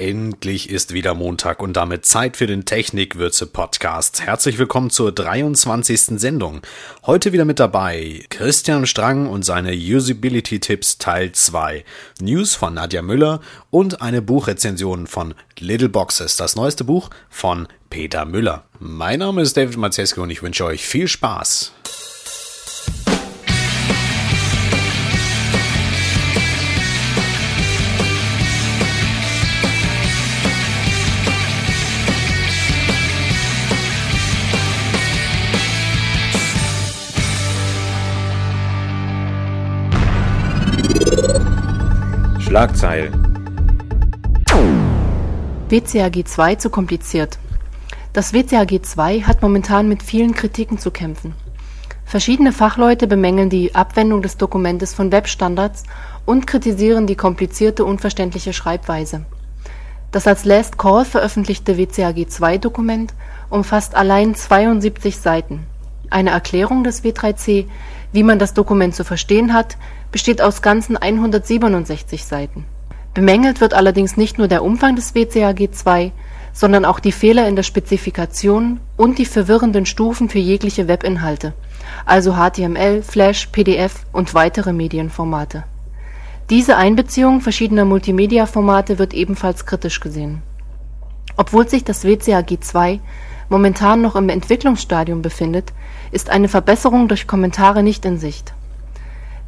Endlich ist wieder Montag und damit Zeit für den Technikwürze Podcast. Herzlich willkommen zur 23. Sendung. Heute wieder mit dabei Christian Strang und seine Usability Tipps Teil 2, News von Nadja Müller und eine Buchrezension von Little Boxes, das neueste Buch von Peter Müller. Mein Name ist David Mazeski und ich wünsche euch viel Spaß. Schlagzeilen. WCAG 2 zu kompliziert. Das WCAG 2 hat momentan mit vielen Kritiken zu kämpfen. Verschiedene Fachleute bemängeln die Abwendung des Dokumentes von Webstandards und kritisieren die komplizierte, unverständliche Schreibweise. Das als Last Call veröffentlichte WCAG 2 Dokument umfasst allein 72 Seiten. Eine Erklärung des W3C, wie man das Dokument zu verstehen hat, besteht aus ganzen 167 Seiten. Bemängelt wird allerdings nicht nur der Umfang des WCAG 2, sondern auch die Fehler in der Spezifikation und die verwirrenden Stufen für jegliche Webinhalte, also HTML, Flash, PDF und weitere Medienformate. Diese Einbeziehung verschiedener Multimedia-Formate wird ebenfalls kritisch gesehen. Obwohl sich das WCAG 2 momentan noch im Entwicklungsstadium befindet, ist eine Verbesserung durch Kommentare nicht in Sicht.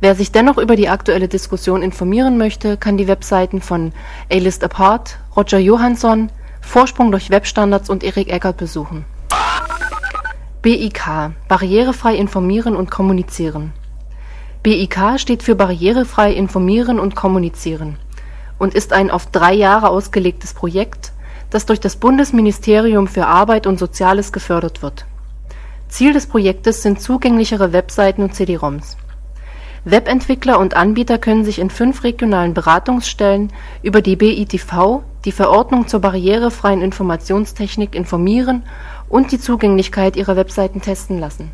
Wer sich dennoch über die aktuelle Diskussion informieren möchte, kann die Webseiten von A-List Apart, Roger Johansson, Vorsprung durch Webstandards und Erik Eckert besuchen. BIK – Barrierefrei informieren und kommunizieren BIK steht für Barrierefrei informieren und kommunizieren und ist ein auf drei Jahre ausgelegtes Projekt, das durch das Bundesministerium für Arbeit und Soziales gefördert wird. Ziel des Projektes sind zugänglichere Webseiten und CD-ROMs Webentwickler und Anbieter können sich in fünf regionalen Beratungsstellen über die BITV, die Verordnung zur barrierefreien Informationstechnik, informieren und die Zugänglichkeit ihrer Webseiten testen lassen.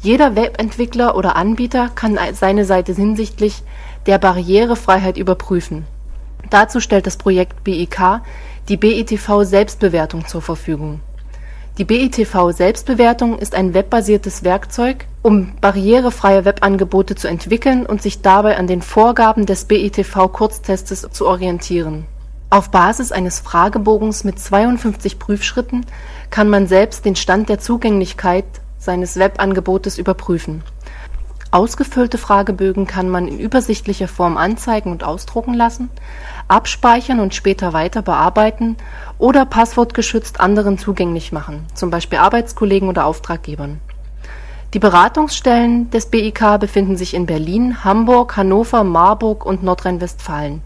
Jeder Webentwickler oder Anbieter kann seine Seite hinsichtlich der Barrierefreiheit überprüfen. Dazu stellt das Projekt BIK die BITV Selbstbewertung zur Verfügung die BITV-Selbstbewertung ist ein webbasiertes Werkzeug, um barrierefreie Webangebote zu entwickeln und sich dabei an den Vorgaben des BITV-Kurztestes zu orientieren. Auf Basis eines Fragebogens mit 52 Prüfschritten kann man selbst den Stand der Zugänglichkeit seines Webangebotes überprüfen. Ausgefüllte Fragebögen kann man in übersichtlicher Form anzeigen und ausdrucken lassen abspeichern und später weiter bearbeiten oder passwortgeschützt anderen zugänglich machen, zum Beispiel Arbeitskollegen oder Auftraggebern. Die Beratungsstellen des BIK befinden sich in Berlin, Hamburg, Hannover, Marburg und Nordrhein-Westfalen.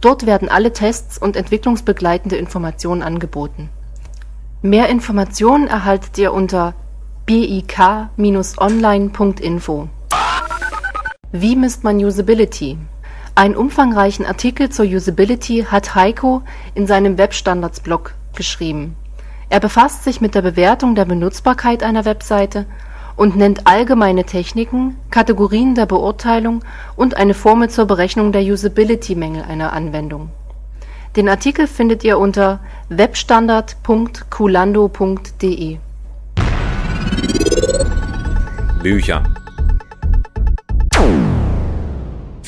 Dort werden alle Tests und entwicklungsbegleitende Informationen angeboten. Mehr Informationen erhaltet ihr unter bik-online.info. Wie misst man Usability? Einen umfangreichen Artikel zur Usability hat Heiko in seinem Webstandards-Blog geschrieben. Er befasst sich mit der Bewertung der Benutzbarkeit einer Webseite und nennt allgemeine Techniken, Kategorien der Beurteilung und eine Formel zur Berechnung der Usability-Mängel einer Anwendung. Den Artikel findet ihr unter webstandard.culando.de. Bücher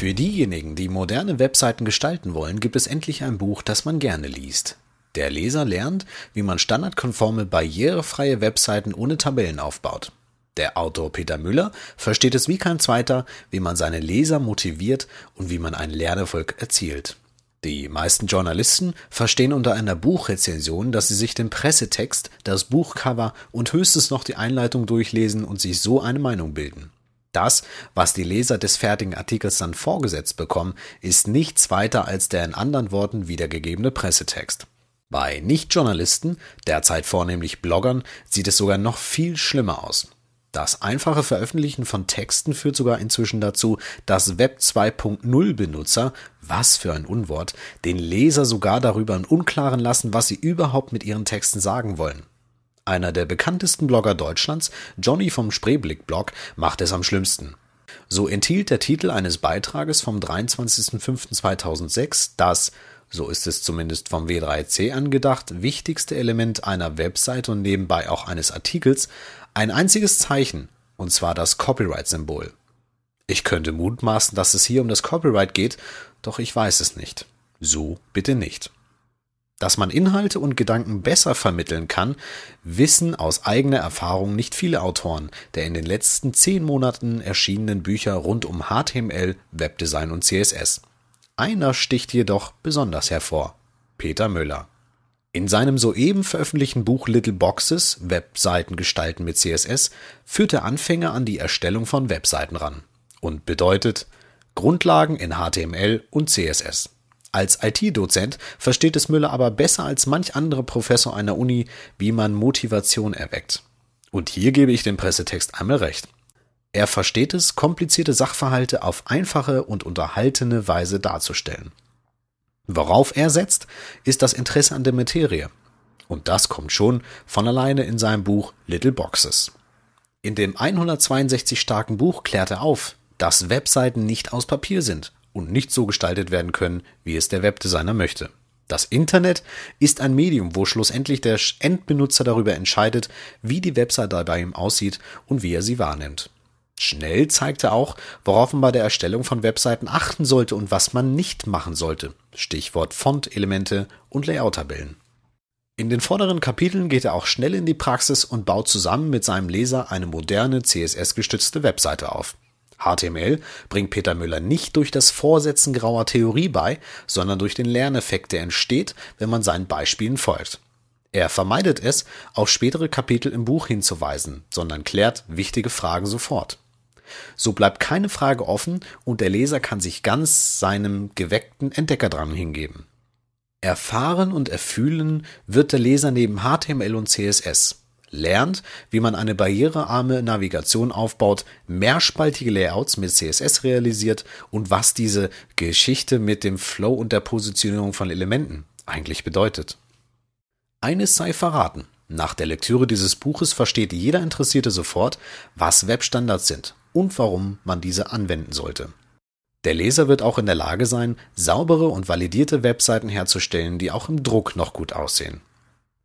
Für diejenigen, die moderne Webseiten gestalten wollen, gibt es endlich ein Buch, das man gerne liest. Der Leser lernt, wie man standardkonforme, barrierefreie Webseiten ohne Tabellen aufbaut. Der Autor Peter Müller versteht es wie kein zweiter, wie man seine Leser motiviert und wie man einen Lernerfolg erzielt. Die meisten Journalisten verstehen unter einer Buchrezension, dass sie sich den Pressetext, das Buchcover und höchstens noch die Einleitung durchlesen und sich so eine Meinung bilden. Das, was die Leser des fertigen Artikels dann vorgesetzt bekommen, ist nichts weiter als der in anderen Worten wiedergegebene Pressetext. Bei Nichtjournalisten, derzeit vornehmlich Bloggern, sieht es sogar noch viel schlimmer aus. Das einfache Veröffentlichen von Texten führt sogar inzwischen dazu, dass Web 2.0 Benutzer, was für ein Unwort, den Leser sogar darüber im Unklaren lassen, was sie überhaupt mit ihren Texten sagen wollen. Einer der bekanntesten Blogger Deutschlands, Johnny vom Spreeblick-Blog, macht es am schlimmsten. So enthielt der Titel eines Beitrages vom 23.05.2006 das so ist es zumindest vom W3C angedacht, wichtigste Element einer Webseite und nebenbei auch eines Artikels ein einziges Zeichen, und zwar das Copyright-Symbol. Ich könnte mutmaßen, dass es hier um das Copyright geht, doch ich weiß es nicht. So bitte nicht. Dass man Inhalte und Gedanken besser vermitteln kann, wissen aus eigener Erfahrung nicht viele Autoren der in den letzten zehn Monaten erschienenen Bücher rund um HTML, Webdesign und CSS. Einer sticht jedoch besonders hervor. Peter Müller. In seinem soeben veröffentlichten Buch Little Boxes, Webseiten gestalten mit CSS, führt der Anfänger an die Erstellung von Webseiten ran und bedeutet Grundlagen in HTML und CSS. Als IT-Dozent versteht es Müller aber besser als manch anderer Professor einer Uni, wie man Motivation erweckt. Und hier gebe ich dem Pressetext einmal recht. Er versteht es, komplizierte Sachverhalte auf einfache und unterhaltene Weise darzustellen. Worauf er setzt, ist das Interesse an der Materie. Und das kommt schon von alleine in seinem Buch Little Boxes. In dem 162 starken Buch klärt er auf, dass Webseiten nicht aus Papier sind und nicht so gestaltet werden können, wie es der Webdesigner möchte. Das Internet ist ein Medium, wo schlussendlich der Endbenutzer darüber entscheidet, wie die Webseite bei ihm aussieht und wie er sie wahrnimmt. Schnell zeigt er auch, worauf man bei der Erstellung von Webseiten achten sollte und was man nicht machen sollte. Stichwort Font-Elemente und Layout-Tabellen. In den vorderen Kapiteln geht er auch schnell in die Praxis und baut zusammen mit seinem Leser eine moderne CSS-gestützte Webseite auf. HTML bringt Peter Müller nicht durch das Vorsetzen grauer Theorie bei, sondern durch den Lerneffekt, der entsteht, wenn man seinen Beispielen folgt. Er vermeidet es, auf spätere Kapitel im Buch hinzuweisen, sondern klärt wichtige Fragen sofort. So bleibt keine Frage offen und der Leser kann sich ganz seinem geweckten Entdeckerdrang hingeben. Erfahren und erfühlen wird der Leser neben HTML und CSS lernt, wie man eine barrierearme Navigation aufbaut, mehrspaltige Layouts mit CSS realisiert und was diese Geschichte mit dem Flow und der Positionierung von Elementen eigentlich bedeutet. Eines sei verraten. Nach der Lektüre dieses Buches versteht jeder Interessierte sofort, was Webstandards sind und warum man diese anwenden sollte. Der Leser wird auch in der Lage sein, saubere und validierte Webseiten herzustellen, die auch im Druck noch gut aussehen.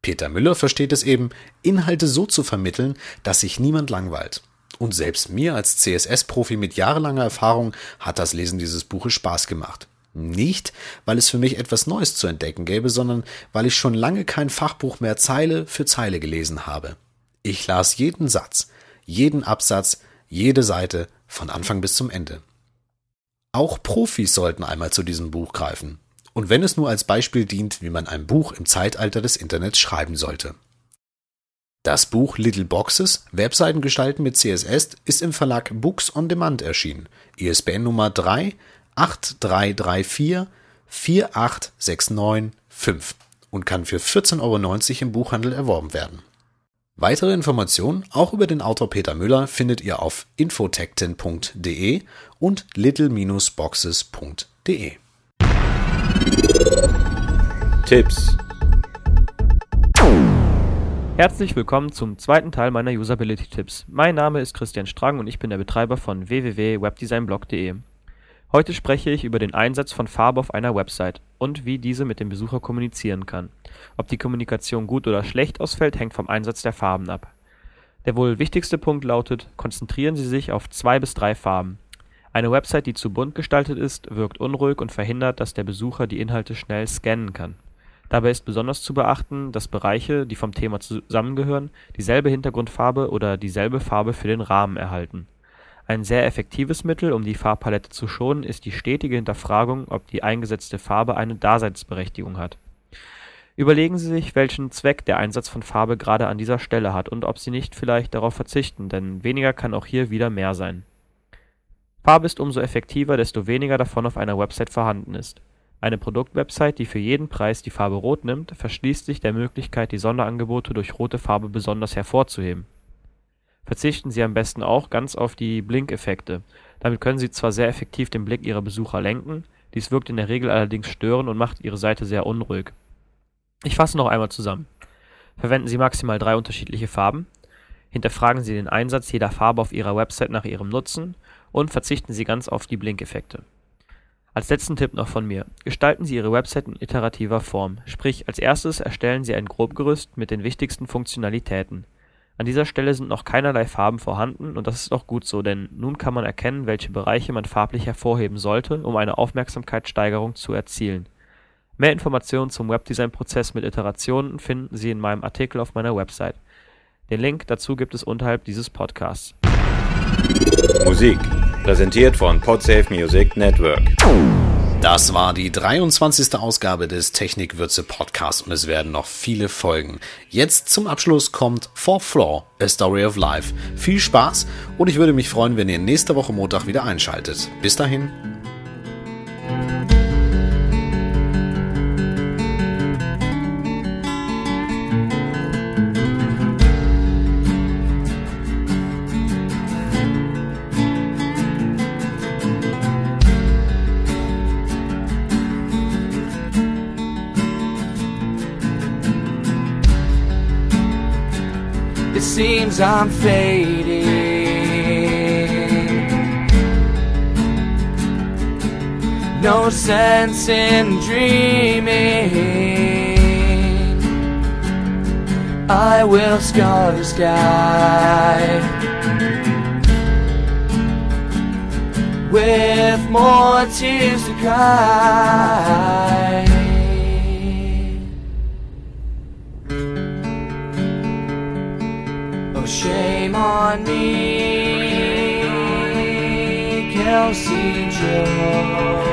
Peter Müller versteht es eben, Inhalte so zu vermitteln, dass sich niemand langweilt. Und selbst mir als CSS-Profi mit jahrelanger Erfahrung hat das Lesen dieses Buches Spaß gemacht. Nicht, weil es für mich etwas Neues zu entdecken gäbe, sondern weil ich schon lange kein Fachbuch mehr Zeile für Zeile gelesen habe. Ich las jeden Satz, jeden Absatz, jede Seite von Anfang bis zum Ende. Auch Profis sollten einmal zu diesem Buch greifen und wenn es nur als Beispiel dient, wie man ein Buch im Zeitalter des Internets schreiben sollte. Das Buch Little Boxes, Webseiten gestalten mit CSS, ist im Verlag Books on Demand erschienen. ISBN Nummer 3 8334 48695 und kann für 14,90 Euro im Buchhandel erworben werden. Weitere Informationen, auch über den Autor Peter Müller, findet ihr auf infotecten.de und little-boxes.de. Tipps. Herzlich willkommen zum zweiten Teil meiner Usability-Tipps. Mein Name ist Christian Strang und ich bin der Betreiber von www.webdesignblog.de. Heute spreche ich über den Einsatz von Farbe auf einer Website und wie diese mit dem Besucher kommunizieren kann. Ob die Kommunikation gut oder schlecht ausfällt, hängt vom Einsatz der Farben ab. Der wohl wichtigste Punkt lautet, konzentrieren Sie sich auf zwei bis drei Farben. Eine Website, die zu bunt gestaltet ist, wirkt unruhig und verhindert, dass der Besucher die Inhalte schnell scannen kann. Dabei ist besonders zu beachten, dass Bereiche, die vom Thema zusammengehören, dieselbe Hintergrundfarbe oder dieselbe Farbe für den Rahmen erhalten. Ein sehr effektives Mittel, um die Farbpalette zu schonen, ist die stetige Hinterfragung, ob die eingesetzte Farbe eine Daseinsberechtigung hat. Überlegen Sie sich, welchen Zweck der Einsatz von Farbe gerade an dieser Stelle hat und ob Sie nicht vielleicht darauf verzichten, denn weniger kann auch hier wieder mehr sein Farbe ist umso effektiver, desto weniger davon auf einer Website vorhanden ist. Eine Produktwebsite, die für jeden Preis die Farbe Rot nimmt, verschließt sich der Möglichkeit, die Sonderangebote durch rote Farbe besonders hervorzuheben. Verzichten Sie am besten auch ganz auf die Blinkeffekte. Damit können Sie zwar sehr effektiv den Blick Ihrer Besucher lenken, dies wirkt in der Regel allerdings störend und macht Ihre Seite sehr unruhig. Ich fasse noch einmal zusammen. Verwenden Sie maximal drei unterschiedliche Farben. Hinterfragen Sie den Einsatz jeder Farbe auf Ihrer Website nach ihrem Nutzen und verzichten Sie ganz auf die Blinkeffekte. Als letzten Tipp noch von mir. Gestalten Sie Ihre Website in iterativer Form, sprich als erstes erstellen Sie ein Grobgerüst mit den wichtigsten Funktionalitäten. An dieser Stelle sind noch keinerlei Farben vorhanden und das ist auch gut so, denn nun kann man erkennen, welche Bereiche man farblich hervorheben sollte, um eine Aufmerksamkeitssteigerung zu erzielen. Mehr Informationen zum Webdesign-Prozess mit Iterationen finden Sie in meinem Artikel auf meiner Website. Den Link dazu gibt es unterhalb dieses Podcasts. Musik Präsentiert von Podsafe Music Network. Das war die 23. Ausgabe des Technikwürze Podcasts und es werden noch viele folgen. Jetzt zum Abschluss kommt Fourth Floor, A Story of Life. Viel Spaß und ich würde mich freuen, wenn ihr nächste Woche Montag wieder einschaltet. Bis dahin. Seems I'm fading. No sense in dreaming. I will scar the sky with more tears to cry. On me, Kelsey Joe.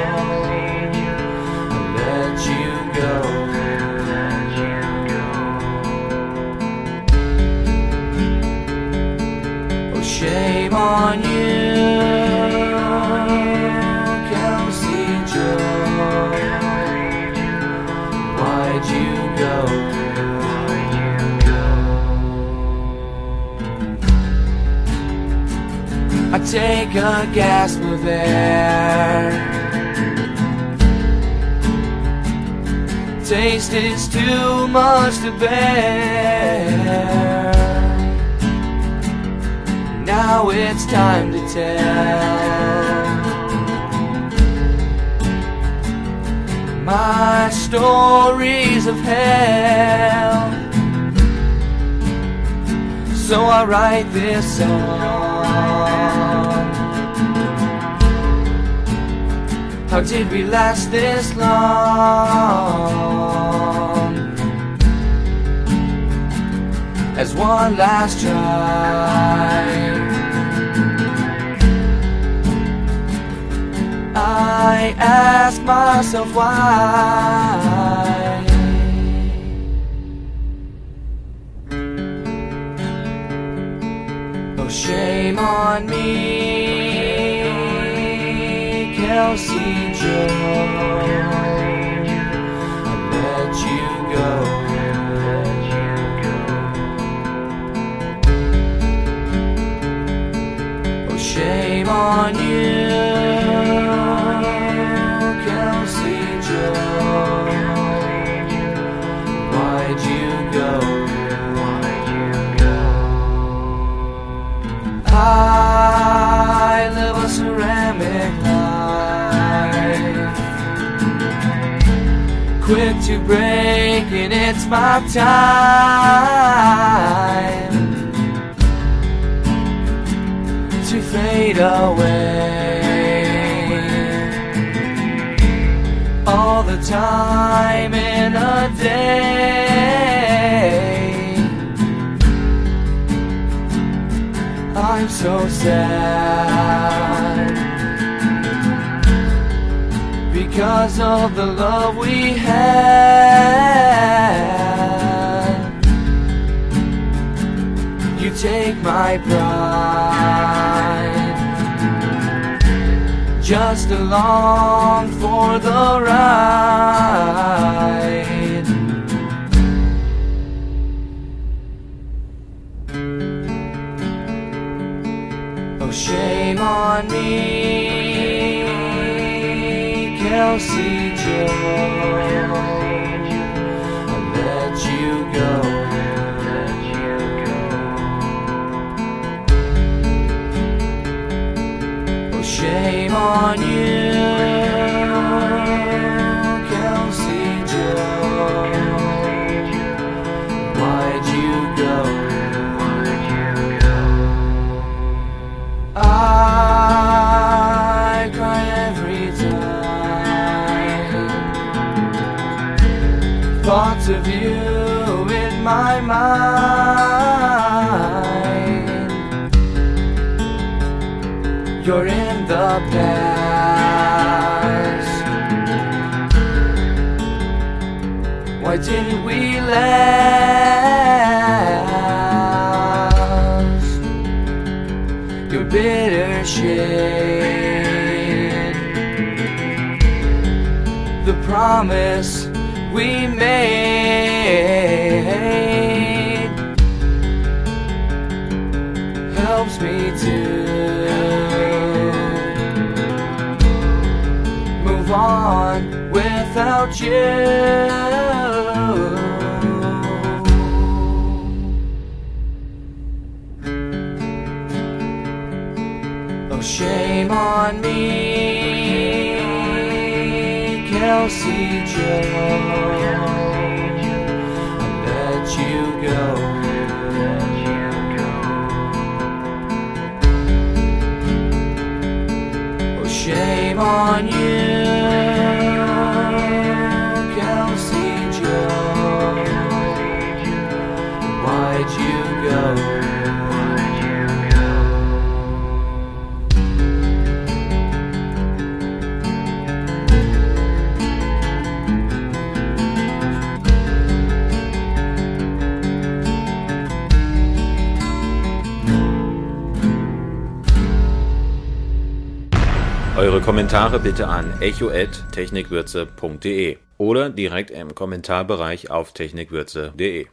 Let you go. Oh, shame on you, a gasp of air. Taste is too much to bear. Now it's time to tell my stories of hell. So I write this song. How did we last this long? As one last try, I ask myself why. Oh, shame on me, Kelsey Joe. I let you go. Oh, shame on you, Kelsey Joe. Why'd you go? I live a ceramic Quick to break, and it's my time to fade away. All the time in a day. I'm so sad because of the love we had. You take my pride just along for the ride. Oh, shame on me, Kelsey Jones. Thoughts of you in my mind. You're in the past. Why didn't we last? Your bitter. The promise we made helps me to move on without you. On you, Eure Kommentare bitte an echo@technikwürze.de oder direkt im Kommentarbereich auf technikwürze.de.